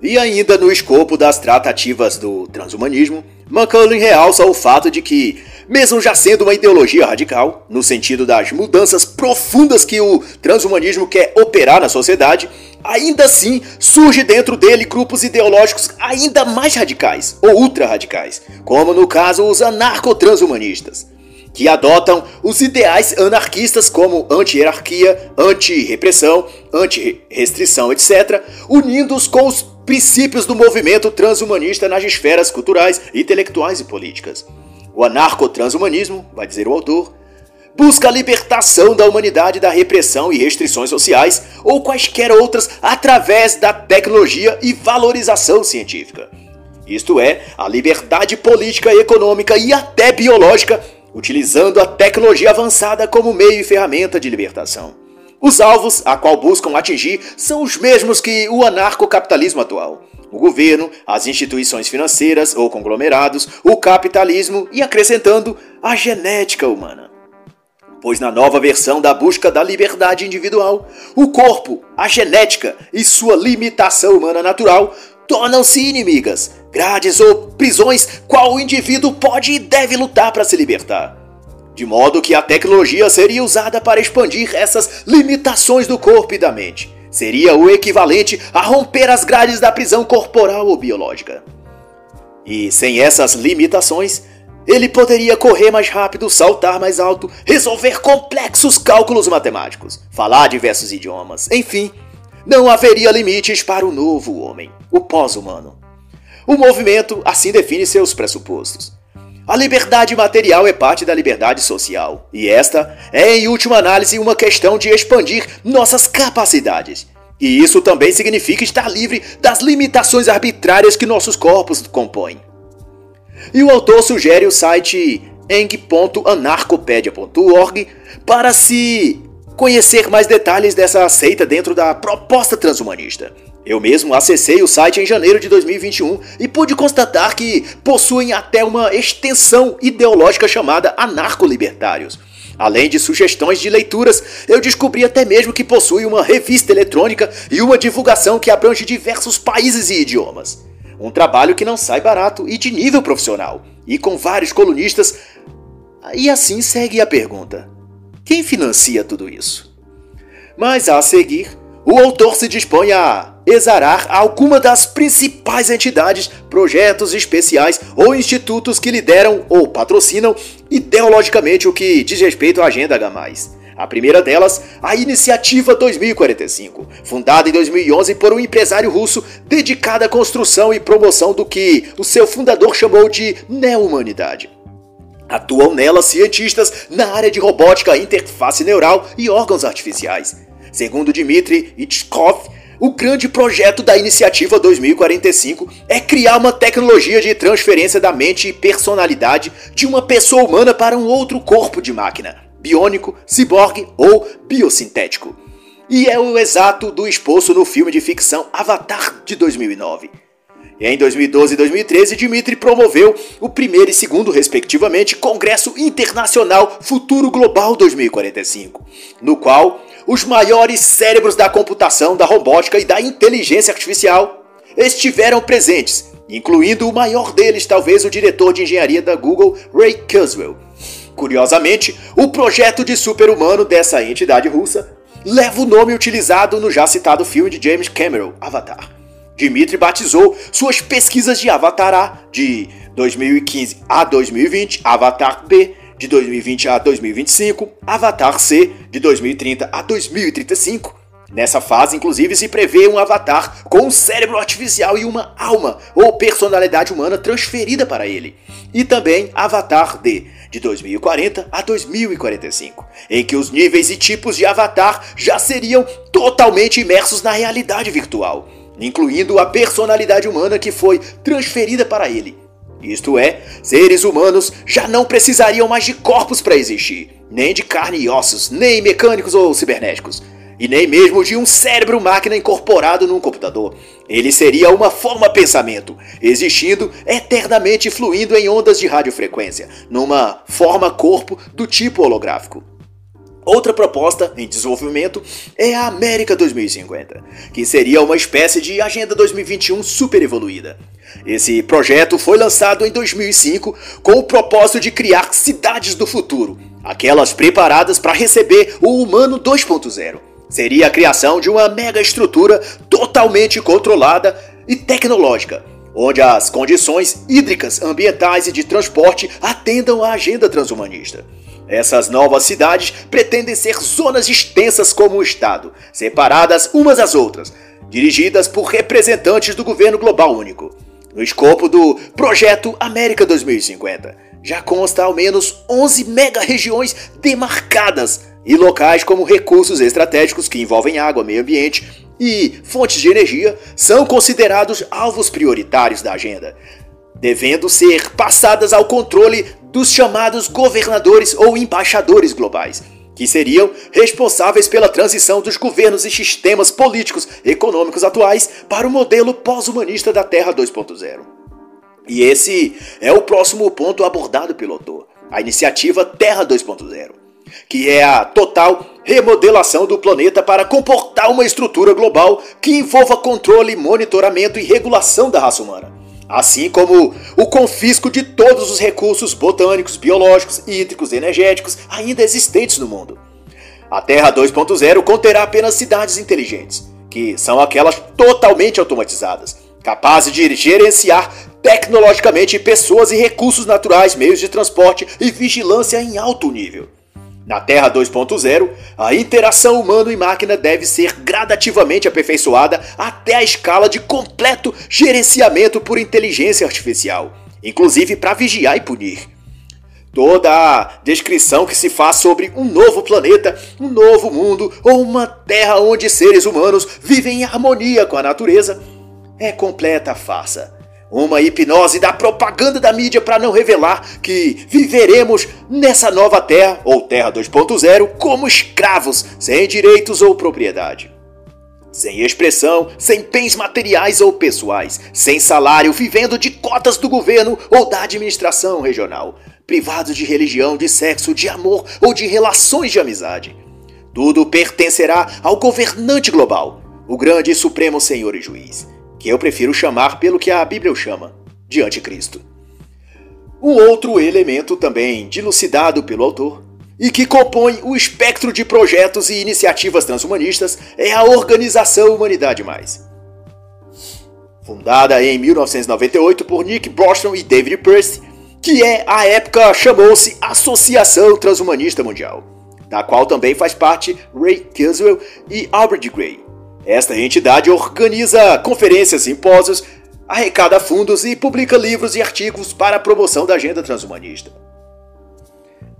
E ainda no escopo das tratativas do transhumanismo, McCullin realça o fato de que, mesmo já sendo uma ideologia radical, no sentido das mudanças profundas que o transhumanismo quer operar na sociedade, ainda assim surge dentro dele grupos ideológicos ainda mais radicais ou ultra-radicais, como no caso os anarco-transhumanistas que adotam os ideais anarquistas como anti-hierarquia, anti-repressão, anti-restrição, etc., unindo-os com os princípios do movimento transhumanista nas esferas culturais, intelectuais e políticas. O anarco-transhumanismo, vai dizer o autor, busca a libertação da humanidade da repressão e restrições sociais ou quaisquer outras através da tecnologia e valorização científica. Isto é, a liberdade política, econômica e até biológica utilizando a tecnologia avançada como meio e ferramenta de libertação. Os alvos a qual buscam atingir são os mesmos que o anarcocapitalismo atual. O governo, as instituições financeiras ou conglomerados, o capitalismo e acrescentando a genética humana. Pois na nova versão da busca da liberdade individual, o corpo, a genética e sua limitação humana natural tornam-se inimigas, grades ou prisões qual o indivíduo pode e deve lutar para se libertar. De modo que a tecnologia seria usada para expandir essas limitações do corpo e da mente. Seria o equivalente a romper as grades da prisão corporal ou biológica. E sem essas limitações, ele poderia correr mais rápido, saltar mais alto, resolver complexos cálculos matemáticos, falar diversos idiomas, enfim, não haveria limites para o novo homem, o pós-humano. O movimento assim define seus pressupostos. A liberdade material é parte da liberdade social, e esta é, em última análise, uma questão de expandir nossas capacidades. E isso também significa estar livre das limitações arbitrárias que nossos corpos compõem. E o autor sugere o site eng.anarcopedia.org para se conhecer mais detalhes dessa seita dentro da proposta transhumanista. Eu mesmo acessei o site em janeiro de 2021 e pude constatar que possuem até uma extensão ideológica chamada anarco-libertários. Além de sugestões de leituras, eu descobri até mesmo que possui uma revista eletrônica e uma divulgação que abrange diversos países e idiomas. Um trabalho que não sai barato e de nível profissional, e com vários colunistas. E assim segue a pergunta: quem financia tudo isso? Mas a seguir, o autor se dispõe a exarar alguma das principais entidades, projetos especiais ou institutos que lideram ou patrocinam ideologicamente o que diz respeito à Agenda H+. A primeira delas, a Iniciativa 2045, fundada em 2011 por um empresário russo dedicado à construção e promoção do que o seu fundador chamou de neo-humanidade. Atuam nela cientistas na área de robótica, interface neural e órgãos artificiais. Segundo Dmitry Itchkov, o grande projeto da Iniciativa 2045 é criar uma tecnologia de transferência da mente e personalidade de uma pessoa humana para um outro corpo de máquina, biônico, ciborgue ou biosintético. E é o exato do exposto no filme de ficção Avatar de 2009. Em 2012 e 2013, Dimitri promoveu o primeiro e segundo, respectivamente, Congresso Internacional Futuro Global 2045, no qual os maiores cérebros da computação, da robótica e da inteligência artificial estiveram presentes, incluindo o maior deles, talvez o diretor de engenharia da Google, Ray Kurzweil. Curiosamente, o projeto de super-humano dessa entidade russa leva o nome utilizado no já citado filme de James Cameron, Avatar. Dimitri batizou suas pesquisas de Avatar A de 2015 a 2020, Avatar B de 2020 a 2025, Avatar C de 2030 a 2035. Nessa fase, inclusive, se prevê um avatar com um cérebro artificial e uma alma ou personalidade humana transferida para ele. E também Avatar D, de 2040 a 2045, em que os níveis e tipos de avatar já seriam totalmente imersos na realidade virtual incluindo a personalidade humana que foi transferida para ele. Isto é, seres humanos já não precisariam mais de corpos para existir, nem de carne e ossos, nem mecânicos ou cibernéticos, e nem mesmo de um cérebro-máquina incorporado num computador. Ele seria uma forma-pensamento, existindo eternamente fluindo em ondas de radiofrequência, numa forma-corpo do tipo holográfico. Outra proposta em desenvolvimento é a América 2050, que seria uma espécie de Agenda 2021 super evoluída. Esse projeto foi lançado em 2005 com o propósito de criar cidades do futuro, aquelas preparadas para receber o humano 2.0. Seria a criação de uma mega estrutura totalmente controlada e tecnológica, onde as condições hídricas, ambientais e de transporte atendam à agenda transhumanista. Essas novas cidades pretendem ser zonas extensas como o Estado, separadas umas das outras, dirigidas por representantes do governo global único. No escopo do Projeto América 2050, já consta ao menos 11 mega-regiões demarcadas e locais como recursos estratégicos que envolvem água, meio ambiente e fontes de energia são considerados alvos prioritários da agenda, devendo ser passadas ao controle dos chamados governadores ou embaixadores globais, que seriam responsáveis pela transição dos governos e sistemas políticos econômicos atuais para o modelo pós-humanista da Terra 2.0. E esse é o próximo ponto abordado pelo autor, a iniciativa Terra 2.0, que é a total remodelação do planeta para comportar uma estrutura global que envolva controle, monitoramento e regulação da raça humana assim como o confisco de todos os recursos botânicos, biológicos, hídricos e energéticos ainda existentes no mundo. A Terra 2.0 conterá apenas cidades inteligentes, que são aquelas totalmente automatizadas, capazes de gerenciar tecnologicamente pessoas e recursos naturais, meios de transporte e vigilância em alto nível. Na Terra 2.0, a interação humano e máquina deve ser gradativamente aperfeiçoada até a escala de completo gerenciamento por inteligência artificial, inclusive para vigiar e punir. Toda a descrição que se faz sobre um novo planeta, um novo mundo ou uma terra onde seres humanos vivem em harmonia com a natureza é completa farsa uma hipnose da propaganda da mídia para não revelar que viveremos nessa nova Terra, ou Terra 2.0, como escravos, sem direitos ou propriedade. Sem expressão, sem bens materiais ou pessoais, sem salário, vivendo de cotas do governo ou da administração regional, privados de religião, de sexo, de amor ou de relações de amizade. Tudo pertencerá ao governante global, o grande e supremo Senhor e Juiz que eu prefiro chamar pelo que a Bíblia o chama, de anticristo. Um outro elemento também dilucidado pelo autor e que compõe o espectro de projetos e iniciativas transhumanistas é a Organização Humanidade Mais. Fundada em 1998 por Nick Bostrom e David Pearce, que é, à época, chamou-se Associação Transhumanista Mundial, da qual também faz parte Ray Kurzweil e Albert Gray. Esta entidade organiza conferências, simpósios, arrecada fundos e publica livros e artigos para a promoção da agenda transhumanista.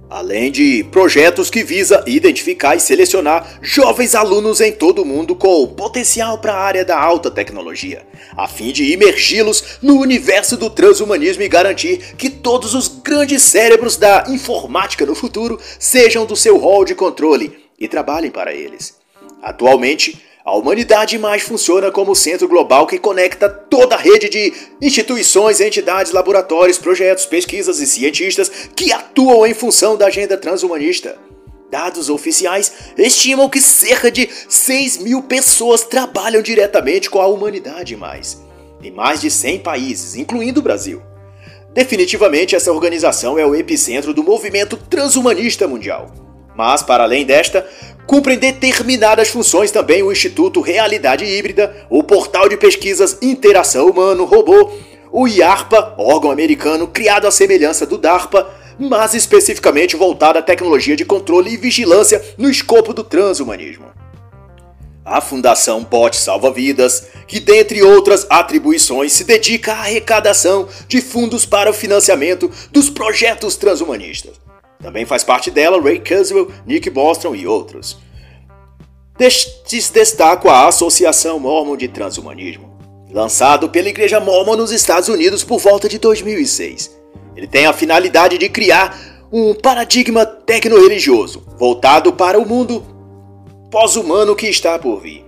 Além de projetos que visa identificar e selecionar jovens alunos em todo o mundo com potencial para a área da alta tecnologia, a fim de imergi-los no universo do transhumanismo e garantir que todos os grandes cérebros da informática no futuro sejam do seu rol de controle e trabalhem para eles. Atualmente, a humanidade mais funciona como centro global que conecta toda a rede de instituições, entidades, laboratórios, projetos, pesquisas e cientistas que atuam em função da agenda transhumanista. Dados oficiais estimam que cerca de 6 mil pessoas trabalham diretamente com a humanidade mais, em mais de 100 países, incluindo o Brasil. Definitivamente, essa organização é o epicentro do movimento transhumanista mundial. Mas, para além desta, cumprem determinadas funções também o Instituto Realidade Híbrida, o Portal de Pesquisas Interação Humano-Robô, o IARPA, órgão americano criado à semelhança do DARPA, mas especificamente voltado à tecnologia de controle e vigilância no escopo do transhumanismo. A Fundação Bot Salva Vidas, que dentre outras atribuições se dedica à arrecadação de fundos para o financiamento dos projetos transhumanistas. Também faz parte dela Ray Kurzweil, Nick Bostrom e outros. Destes destaco a Associação Mormon de Transhumanismo, lançado pela Igreja Mormon nos Estados Unidos por volta de 2006. Ele tem a finalidade de criar um paradigma tecno-religioso voltado para o mundo pós-humano que está por vir.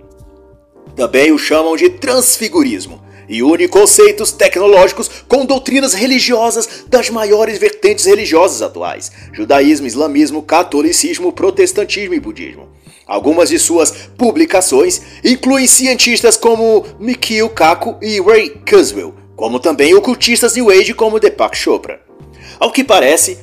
Também o chamam de transfigurismo e une conceitos tecnológicos com doutrinas religiosas das maiores vertentes religiosas atuais: judaísmo, islamismo, catolicismo, protestantismo e budismo. Algumas de suas publicações incluem cientistas como Mikio Kaku e Ray Kurzweil, como também ocultistas New Age como Deepak Chopra. Ao que parece,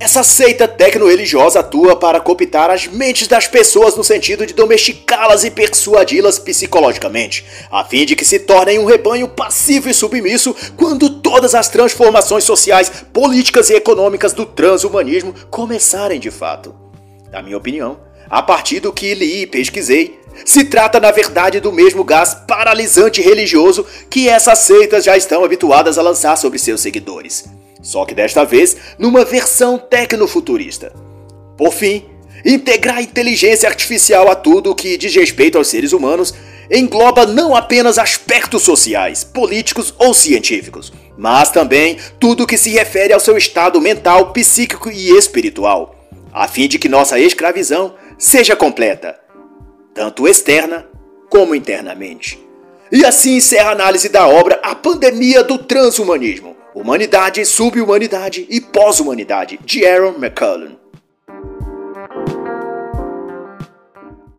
essa seita tecno-religiosa atua para cooptar as mentes das pessoas no sentido de domesticá-las e persuadi-las psicologicamente, a fim de que se tornem um rebanho passivo e submisso quando todas as transformações sociais, políticas e econômicas do transhumanismo começarem de fato. Na minha opinião, a partir do que li e pesquisei, se trata na verdade do mesmo gás paralisante religioso que essas seitas já estão habituadas a lançar sobre seus seguidores só que desta vez numa versão tecnofuturista. Por fim, integrar inteligência artificial a tudo que diz respeito aos seres humanos engloba não apenas aspectos sociais, políticos ou científicos, mas também tudo que se refere ao seu estado mental, psíquico e espiritual, a fim de que nossa escravidão seja completa, tanto externa como internamente. E assim encerra a análise da obra A Pandemia do Transhumanismo, Humanidade, Subhumanidade e Pós-Humanidade, de Aaron McCullen.